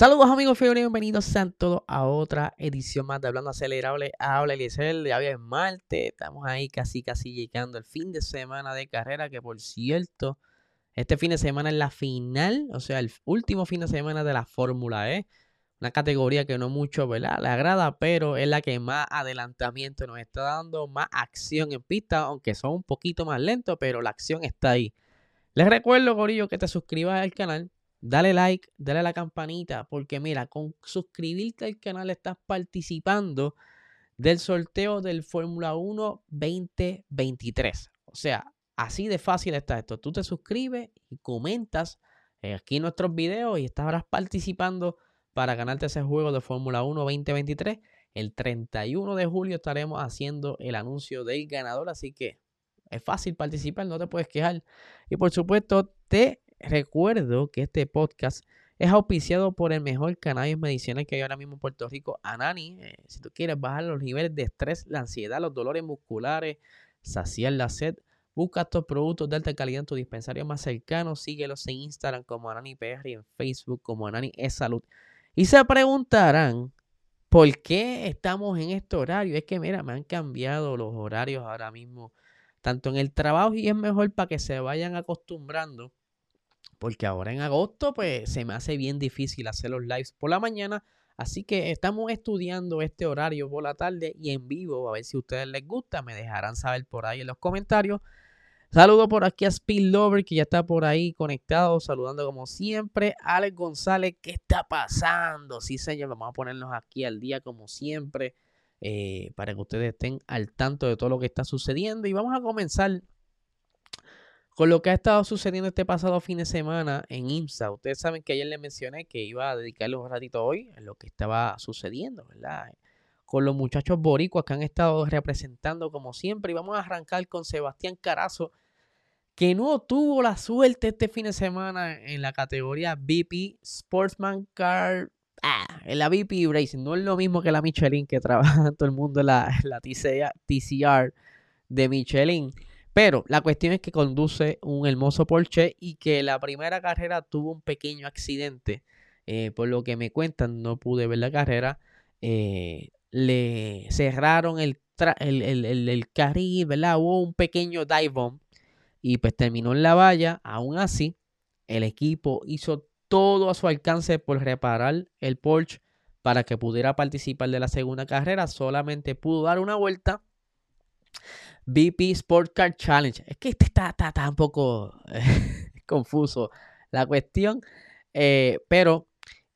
Saludos amigos fiebre, bienvenidos sean todos a otra edición más de Hablando Acelerable. Habla Eliezer, ya es Marte, estamos ahí casi casi llegando el fin de semana de carrera, que por cierto, este fin de semana es la final, o sea, el último fin de semana de la Fórmula E. Una categoría que no mucho, ¿verdad? Le agrada, pero es la que más adelantamiento nos está dando, más acción en pista, aunque son un poquito más lentos, pero la acción está ahí. Les recuerdo, Gorillo, que te suscribas al canal Dale like, dale a la campanita, porque mira, con suscribirte al canal estás participando del sorteo del Fórmula 1 2023. O sea, así de fácil está esto. Tú te suscribes y comentas eh, aquí nuestros videos y estarás participando para ganarte ese juego de Fórmula 1 2023. El 31 de julio estaremos haciendo el anuncio del ganador, así que es fácil participar, no te puedes quejar. Y por supuesto, te Recuerdo que este podcast es auspiciado por el mejor cannabis medicinal que hay ahora mismo en Puerto Rico, Anani. Eh, si tú quieres bajar los niveles de estrés, la ansiedad, los dolores musculares, saciar la sed, busca estos productos de alta calidad en tu dispensario más cercano. Síguelos en Instagram como Anani PR y en Facebook como Anani es Salud. Y se preguntarán, ¿por qué estamos en este horario? Es que, mira, me han cambiado los horarios ahora mismo, tanto en el trabajo y es mejor para que se vayan acostumbrando porque ahora en agosto pues se me hace bien difícil hacer los lives por la mañana, así que estamos estudiando este horario por la tarde y en vivo, a ver si a ustedes les gusta, me dejarán saber por ahí en los comentarios. Saludo por aquí a Speed Lover que ya está por ahí conectado, saludando como siempre. Alex González, ¿qué está pasando? Sí, señor, vamos a ponernos aquí al día como siempre eh, para que ustedes estén al tanto de todo lo que está sucediendo. Y vamos a comenzar con lo que ha estado sucediendo este pasado fin de semana en IMSA, ustedes saben que ayer les mencioné que iba a dedicarle un ratito hoy a lo que estaba sucediendo, ¿verdad? Con los muchachos boricuas que han estado representando como siempre. Y vamos a arrancar con Sebastián Carazo, que no tuvo la suerte este fin de semana en la categoría BP Sportsman Car. Ah, en la BP Racing. No es lo mismo que la Michelin que trabaja todo el mundo en la, la TCR de Michelin. Pero la cuestión es que conduce un hermoso Porsche y que la primera carrera tuvo un pequeño accidente. Eh, por lo que me cuentan, no pude ver la carrera. Eh, le cerraron el, el, carril, ¿verdad? Hubo un pequeño dive bomb y pues terminó en la valla. Aún así, el equipo hizo todo a su alcance por reparar el Porsche para que pudiera participar de la segunda carrera. Solamente pudo dar una vuelta BP Sport Car Challenge. Es que este está, un poco confuso la cuestión, eh, pero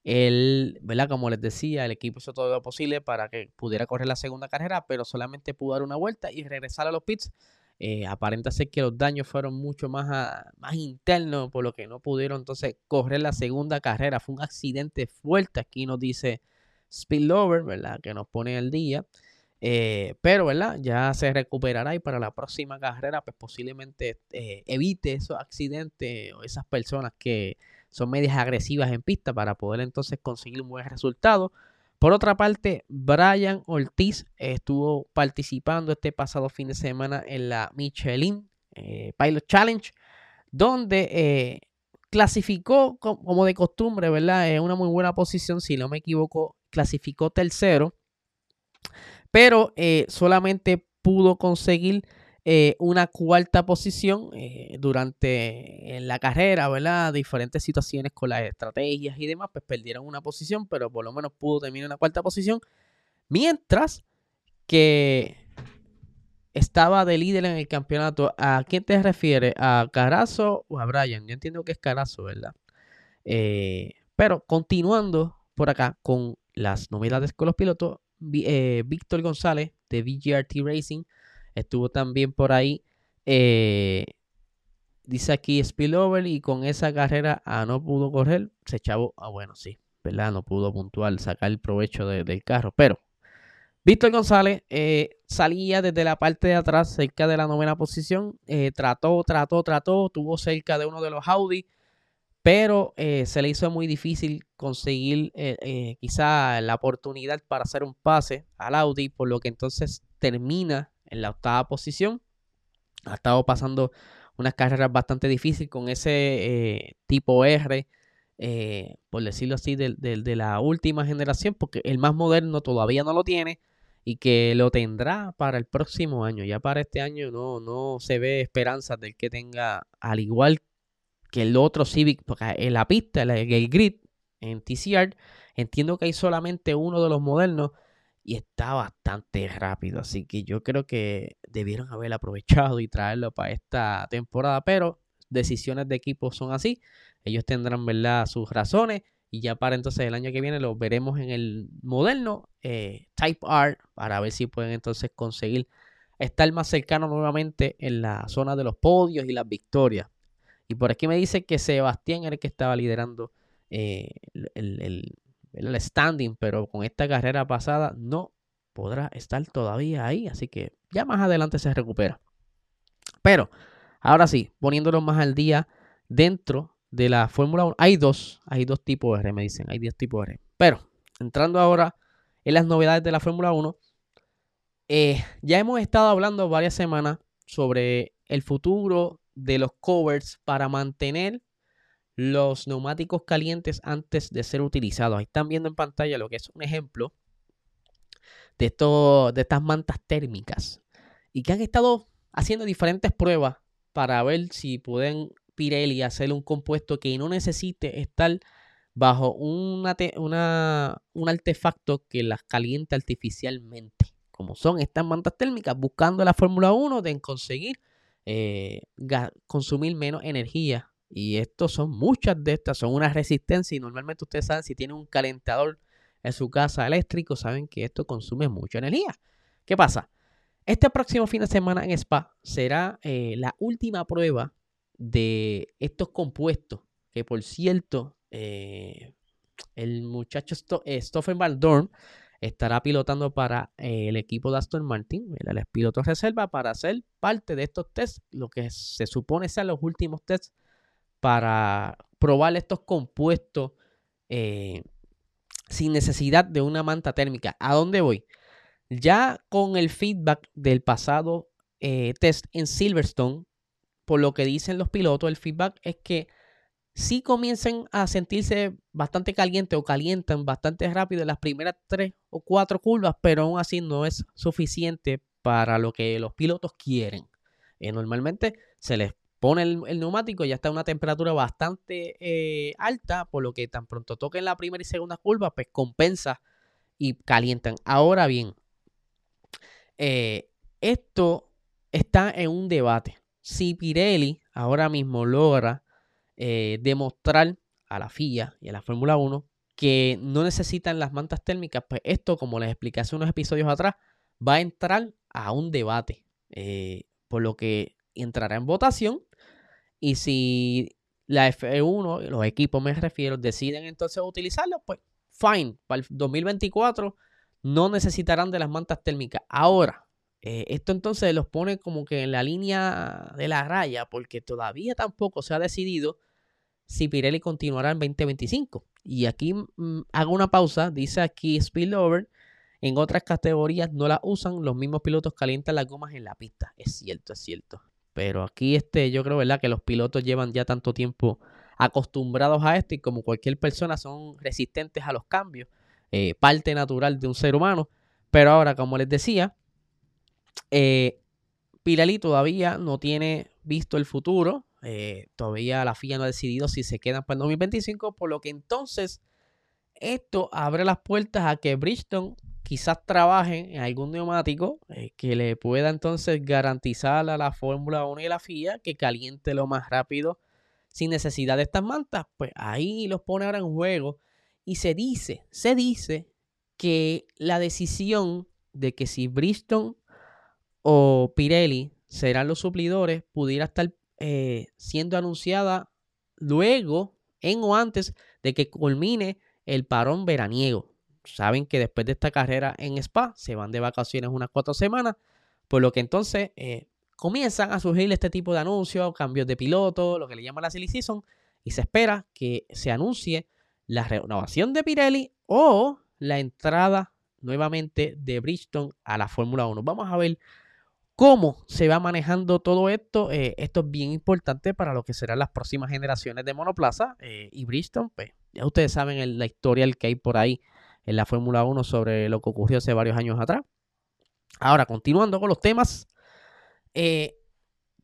él, ¿verdad? Como les decía, el equipo hizo todo lo posible para que pudiera correr la segunda carrera, pero solamente pudo dar una vuelta y regresar a los pits. Eh, aparenta ser que los daños fueron mucho más, más internos, por lo que no pudieron entonces correr la segunda carrera. Fue un accidente fuerte, aquí nos dice Spillover, ¿verdad? Que nos pone el día. Eh, pero, ¿verdad? Ya se recuperará y para la próxima carrera, pues posiblemente eh, evite esos accidentes o esas personas que son medias agresivas en pista para poder entonces conseguir un buen resultado. Por otra parte, Brian Ortiz estuvo participando este pasado fin de semana en la Michelin eh, Pilot Challenge, donde clasificó como de costumbre, ¿verdad? En una muy buena posición, si no me equivoco, clasificó tercero pero eh, solamente pudo conseguir eh, una cuarta posición eh, durante la carrera, ¿verdad? Diferentes situaciones con las estrategias y demás, pues perdieron una posición, pero por lo menos pudo terminar una cuarta posición. Mientras que estaba de líder en el campeonato. ¿A quién te refieres? ¿A Carazo o a Brian? Yo entiendo que es Carazo, ¿verdad? pero continuando por acá con las novedades con los pilotos, eh, Víctor González de VGRT Racing estuvo también por ahí. Eh, dice aquí spillover y con esa carrera ah, no pudo correr. Se echó, ah, bueno, sí. ¿verdad? No pudo puntual sacar el provecho del carro. Pero Víctor González eh, salía desde la parte de atrás, cerca de la novena posición. Trató, trató, trató. Tuvo cerca de uno de los Audi. Pero eh, se le hizo muy difícil conseguir quizá la oportunidad para hacer un pase al Audi. Por lo que entonces termina en la octava posición. Ha estado pasando unas carreras bastante difíciles con ese tipo R eh, por decirlo así, de, de, la última generación, porque el más moderno todavía no lo tiene y que lo tendrá para el próximo año. Ya para este año no, no se ve esperanza del que tenga, al igual que el otro Civic, porque en la pista, el, el grid, en TCR, entiendo que hay solamente uno de los modernos y está bastante rápido. Así que yo creo que debieron haber aprovechado y traerlo para esta temporada, pero decisiones de equipo son así. Ellos tendrán, ¿verdad?, sus razones. Y ya para entonces el año que viene lo veremos en el moderno eh, Type R para ver si pueden entonces conseguir estar más cercano nuevamente en la zona de los podios y las victorias. Y por aquí me dice que Sebastián era el que estaba liderando eh, el, el, standing, pero con esta carrera pasada no podrá estar todavía ahí. Así que ya más adelante se recupera. Pero ahora sí, poniéndolo más al día dentro de la Fórmula 1. Hay dos, hay dos tipos de R, me dicen, hay 10 tipos de R. Pero, entrando ahora en las novedades de la Fórmula 1, eh, ya hemos estado hablando varias semanas sobre el futuro de los covers para mantener los neumáticos calientes antes de ser utilizados. Ahí están viendo en pantalla lo que es un ejemplo de, de estas mantas térmicas y que han estado haciendo diferentes pruebas para ver si pueden Pirelli hacer un compuesto que no necesite estar bajo una, un artefacto que las caliente artificialmente, como son estas mantas térmicas, buscando la Fórmula 1 de conseguir eh, consumir menos energía. Y estos son muchas de estas, son una resistencia y normalmente ustedes saben si tienen un calentador en su casa eléctrico, saben que esto consume mucha energía. ¿Qué pasa? Este próximo fin de semana en Spa será eh, la última prueba de estos compuestos, que por cierto, eh, el muchacho eh, Stoffen Van Dorn estará pilotando para eh, el equipo de Aston Martin, el piloto reserva, para hacer parte de estos tests, lo que se supone sean los últimos tests para probar estos compuestos sin necesidad de una manta térmica. ¿A dónde voy? Ya con el feedback del pasado test en Silverstone, por lo que dicen los pilotos, el feedback es que sí comiencen a sentirse bastante caliente o calientan bastante rápido en las primeras tres o cuatro curvas, pero aún así no es suficiente para lo que los pilotos quieren. Eh, normalmente se les pone el, neumático, ya está a una temperatura bastante eh, alta, por lo que tan pronto toquen la primera y segunda curva, pues compensa y calientan. Ahora bien, eh, esto está en un debate si Pirelli ahora mismo logra eh, demostrar a la FIA y a la Fórmula 1 que no necesitan las mantas térmicas, pues esto, como les expliqué hace unos episodios atrás, va a entrar a un debate, eh, por lo que entrará en votación y si la F1, los equipos me refiero, deciden entonces utilizarlo, pues fine, para el 2024 no necesitarán de las mantas térmicas. Ahora, eh, esto entonces los pone como que en la línea de la raya, porque todavía tampoco se ha decidido si Pirelli continuará en 2025. Y aquí mm, hago una pausa, dice aquí spillover. En otras categorías no la usan, los mismos pilotos calientan las gomas en la pista. Es cierto, es cierto. Pero aquí este, yo creo, ¿verdad? Que los pilotos llevan ya tanto tiempo acostumbrados a esto y como cualquier persona son resistentes a los cambios. Eh, parte natural de un ser humano. Pero ahora, como les decía, eh, todavía no tiene visto el futuro. Eh, todavía la FIA no ha decidido si se quedan para el 2025, por lo que entonces esto abre las puertas a que Bridgestone quizás trabaje en algún neumático eh, que le pueda entonces garantizar a la Fórmula 1 y la FIA que caliente lo más rápido sin necesidad de estas mantas. Pues ahí los pone ahora en juego y se dice, se dice que la decisión de que si Bridgestone o Pirelli serán los suplidores, pudiera estar eh, siendo anunciada luego, en o antes de que culmine el parón veraniego. Saben que después de esta carrera en Spa se van de vacaciones unas cuatro semanas, por lo que entonces eh, comienzan a surgir este tipo de anuncios, cambios de piloto, lo que le llaman la silly season, y se espera que se anuncie la renovación de Pirelli o la entrada nuevamente de Bridgestone a la Fórmula 1. Vamos a ver cómo se va manejando todo esto. Eh, esto es bien importante para lo que serán las próximas generaciones de monoplaza. Eh, y Bridgestone, pues ya ustedes saben la historia que hay por ahí en la Fórmula 1 sobre lo que ocurrió hace varios años atrás. Ahora, continuando con los temas, eh,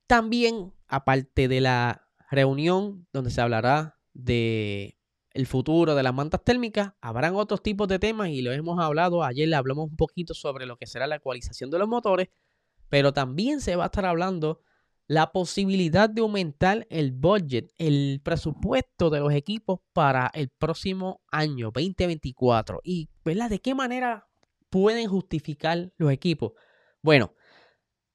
también, aparte de la reunión donde se hablará de el futuro de las mantas térmicas, habrán otros tipos de temas y lo hemos hablado, ayer hablamos un poquito sobre lo que será la ecualización de los motores, pero también se va a estar hablando la posibilidad de aumentar el budget, el presupuesto de los equipos para el próximo año 2024 y ¿verdad? de qué manera pueden justificar los equipos. Bueno,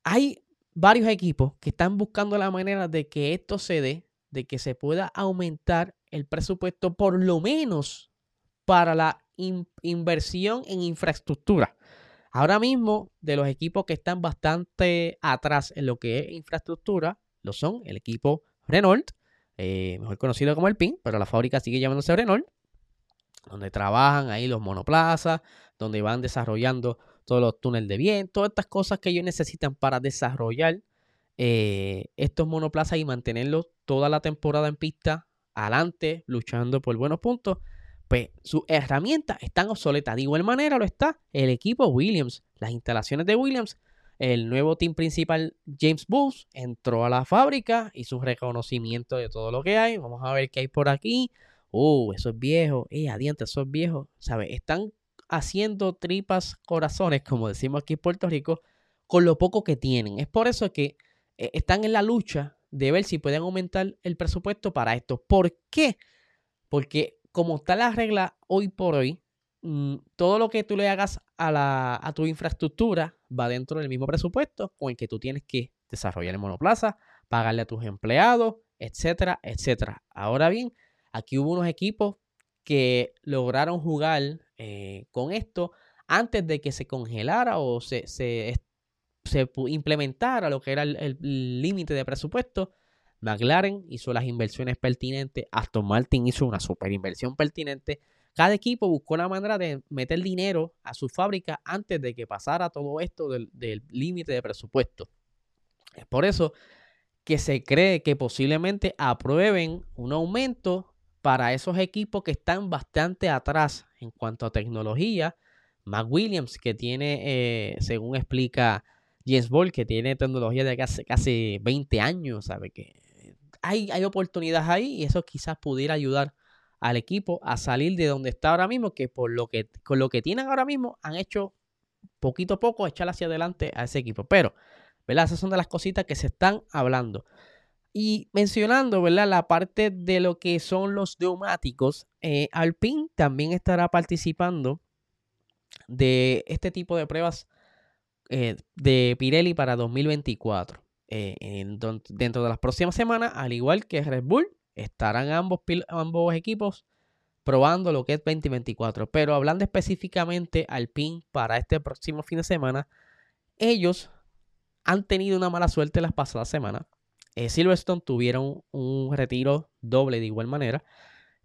hay varios equipos que están buscando la manera de que esto se dé, de que se pueda aumentar el presupuesto por lo menos para la inversión en infraestructura. Ahora mismo, de los equipos que están bastante atrás en lo que es infraestructura, lo son el equipo Renault, eh, mejor conocido como el PIN, pero la fábrica sigue llamándose Renault, donde trabajan ahí los monoplazas, donde van desarrollando todos los túneles de viento, todas estas cosas que ellos necesitan para desarrollar eh, estos monoplazas y mantenerlos toda la temporada en pista, adelante, luchando por buenos puntos, pues sus herramientas están obsoletas. De igual manera lo está el equipo Williams, las instalaciones de Williams. El nuevo team principal, James Bulls, entró a la fábrica y su reconocimiento de todo lo que hay. Vamos a ver qué hay por aquí. Uh, eso es viejo. Eh, adiante, eso es viejo. ¿Sabes? Están haciendo tripas corazones, como decimos aquí en Puerto Rico, con lo poco que tienen. Es por eso que eh, están en la lucha de ver si pueden aumentar el presupuesto para esto. ¿Por qué? Porque como está la regla hoy por hoy, mm, todo lo que tú le hagas a, la, a tu infraestructura va dentro del mismo presupuesto con el que tú tienes que desarrollar el monoplaza, pagarle a tus empleados, etcétera, etcétera. Ahora bien, aquí hubo unos equipos que lograron jugar eh, con esto antes de que se congelara o se, se, implementara lo que era el límite de presupuesto. McLaren hizo las inversiones pertinentes, Aston Martin hizo una super inversión pertinente. Cada equipo buscó una manera de meter dinero a su fábrica antes de que pasara todo esto del límite de presupuesto. Es por eso que se cree que posiblemente aprueben un aumento para esos equipos que están bastante atrás en cuanto a tecnología. McWilliams, que tiene, eh, según explica James Ball, que tiene tecnología de casi, casi 20 años, ¿sabe? Que hay, oportunidades ahí y eso quizás pudiera ayudar al equipo a salir de donde está ahora mismo, que por lo que con lo que tienen ahora mismo han hecho poquito a poco echar hacia adelante a ese equipo. Pero, ¿verdad? Esas son de las cositas que se están hablando. Y mencionando, ¿verdad? La parte de lo que son los neumáticos, eh, Alpine también estará participando de este tipo de pruebas eh, de Pirelli para 2024. Eh, dentro de las próximas semanas, al igual que Red Bull, estarán ambos, equipos probando lo que es 2024. Pero hablando específicamente Alpine para este próximo fin de semana, ellos han tenido una mala suerte las pasadas semanas eh, Silverstone tuvieron un retiro doble de igual manera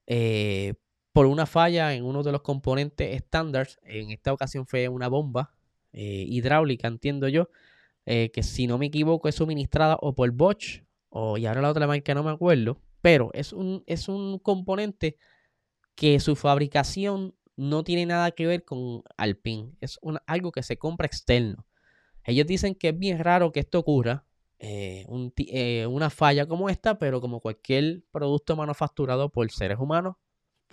eh, por una falla en uno de los componentes estándares. En esta ocasión fue una bomba hidráulica, entiendo yo, que si no me equivoco es suministrada o por Bosch o y ahora la otra marca no me acuerdo, pero es un, es un componente que su fabricación no tiene nada que ver con Alpine, es algo que se compra externo. Ellos dicen que es bien raro que esto ocurra, eh, eh, una falla como esta, pero como cualquier producto manufacturado por seres humanos,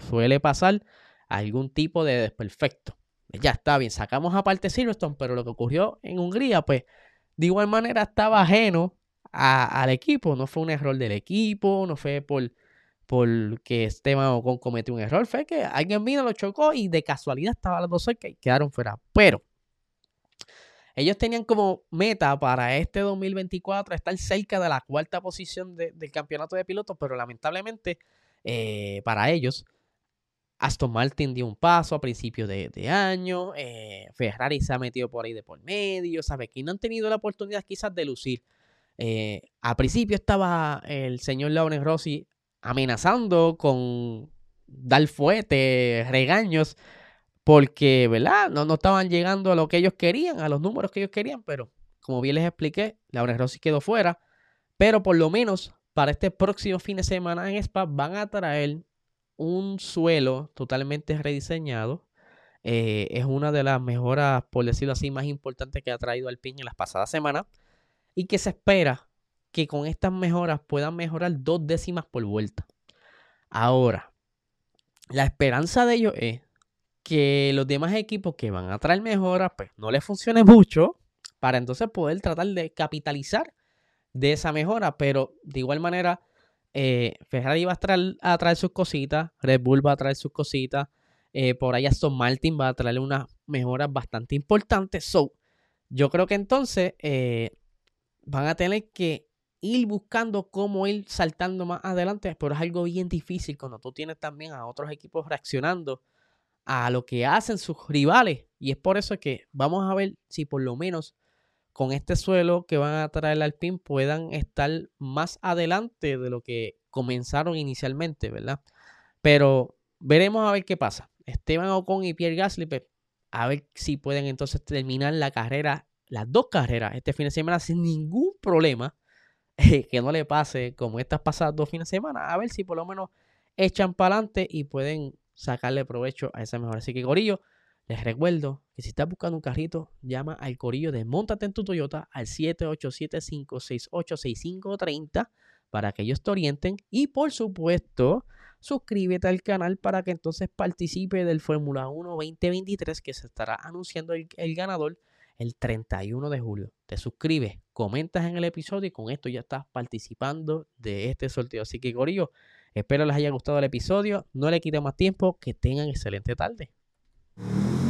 suele pasar algún tipo de desperfecto. Ya está bien, sacamos aparte Silverstone, pero lo que ocurrió en Hungría, pues de igual manera estaba ajeno al equipo. No fue un error del equipo, no fue por porque Esteban Ocon cometió un error, fue que alguien vino, lo chocó y de casualidad estaba los dos cerca y quedaron fuera. Pero ellos tenían como meta para este 2024 estar cerca de la cuarta posición del campeonato de pilotos, pero lamentablemente eh, para ellos Aston Martin dio un paso a principios de, año. Eh, Ferrari se ha metido por ahí de por medio. ¿Sabe? Que no han tenido la oportunidad quizás de lucir. Eh, a principio estaba el señor Lawrence Rossi amenazando con dar fuerte, regaños, porque, ¿verdad? No, no estaban llegando a lo que ellos querían, a los números que ellos querían, pero como bien les expliqué, Lawrence Rossi quedó fuera. Pero por lo menos para este próximo fin de semana en Spa van a traer un suelo totalmente rediseñado. Eh, es una de las mejoras, por decirlo así, más importantes que ha traído Alpine en las pasadas semanas. Y que se espera que con estas mejoras puedan mejorar dos décimas por vuelta. Ahora, la esperanza de ellos es que los demás equipos que van a traer mejoras, pues no les funcione mucho para entonces poder tratar de capitalizar de esa mejora. Pero de igual manera, eh, Ferrari va a traer, sus cositas, Red Bull va a traer sus cositas, eh, por ahí Aston Martin va a traer unas mejoras bastante importantes. So, yo creo que entonces eh, van a tener que ir buscando cómo ir saltando más adelante, pero es algo bien difícil cuando tú tienes también a otros equipos reaccionando a lo que hacen sus rivales. Y es por eso que vamos a ver si por lo menos con este suelo que van a traer al PIN puedan estar más adelante de lo que comenzaron inicialmente, ¿verdad? Pero veremos a ver qué pasa. Esteban Ocon y Pierre Gasly, pues, a ver si pueden entonces terminar la carrera, las dos carreras este fin de semana sin ningún problema. que no le pase como estas pasadas dos fines de semana. A ver si por lo menos echan para adelante y pueden sacarle provecho a esa mejora. Así que, Gorillo, les recuerdo que si estás buscando un carrito, llama al corillo de Montate en tu Toyota al 787-568-6530 para que ellos te orienten. Y por supuesto, suscríbete al canal para que entonces participe del Fórmula 1 2023 que se estará anunciando el, ganador el 31 de julio. Te suscribes, comentas en el episodio y con esto ya estás participando de este sorteo. Así que, Corillo, espero les haya gustado el episodio. No le quite más tiempo. Que tengan excelente tarde. you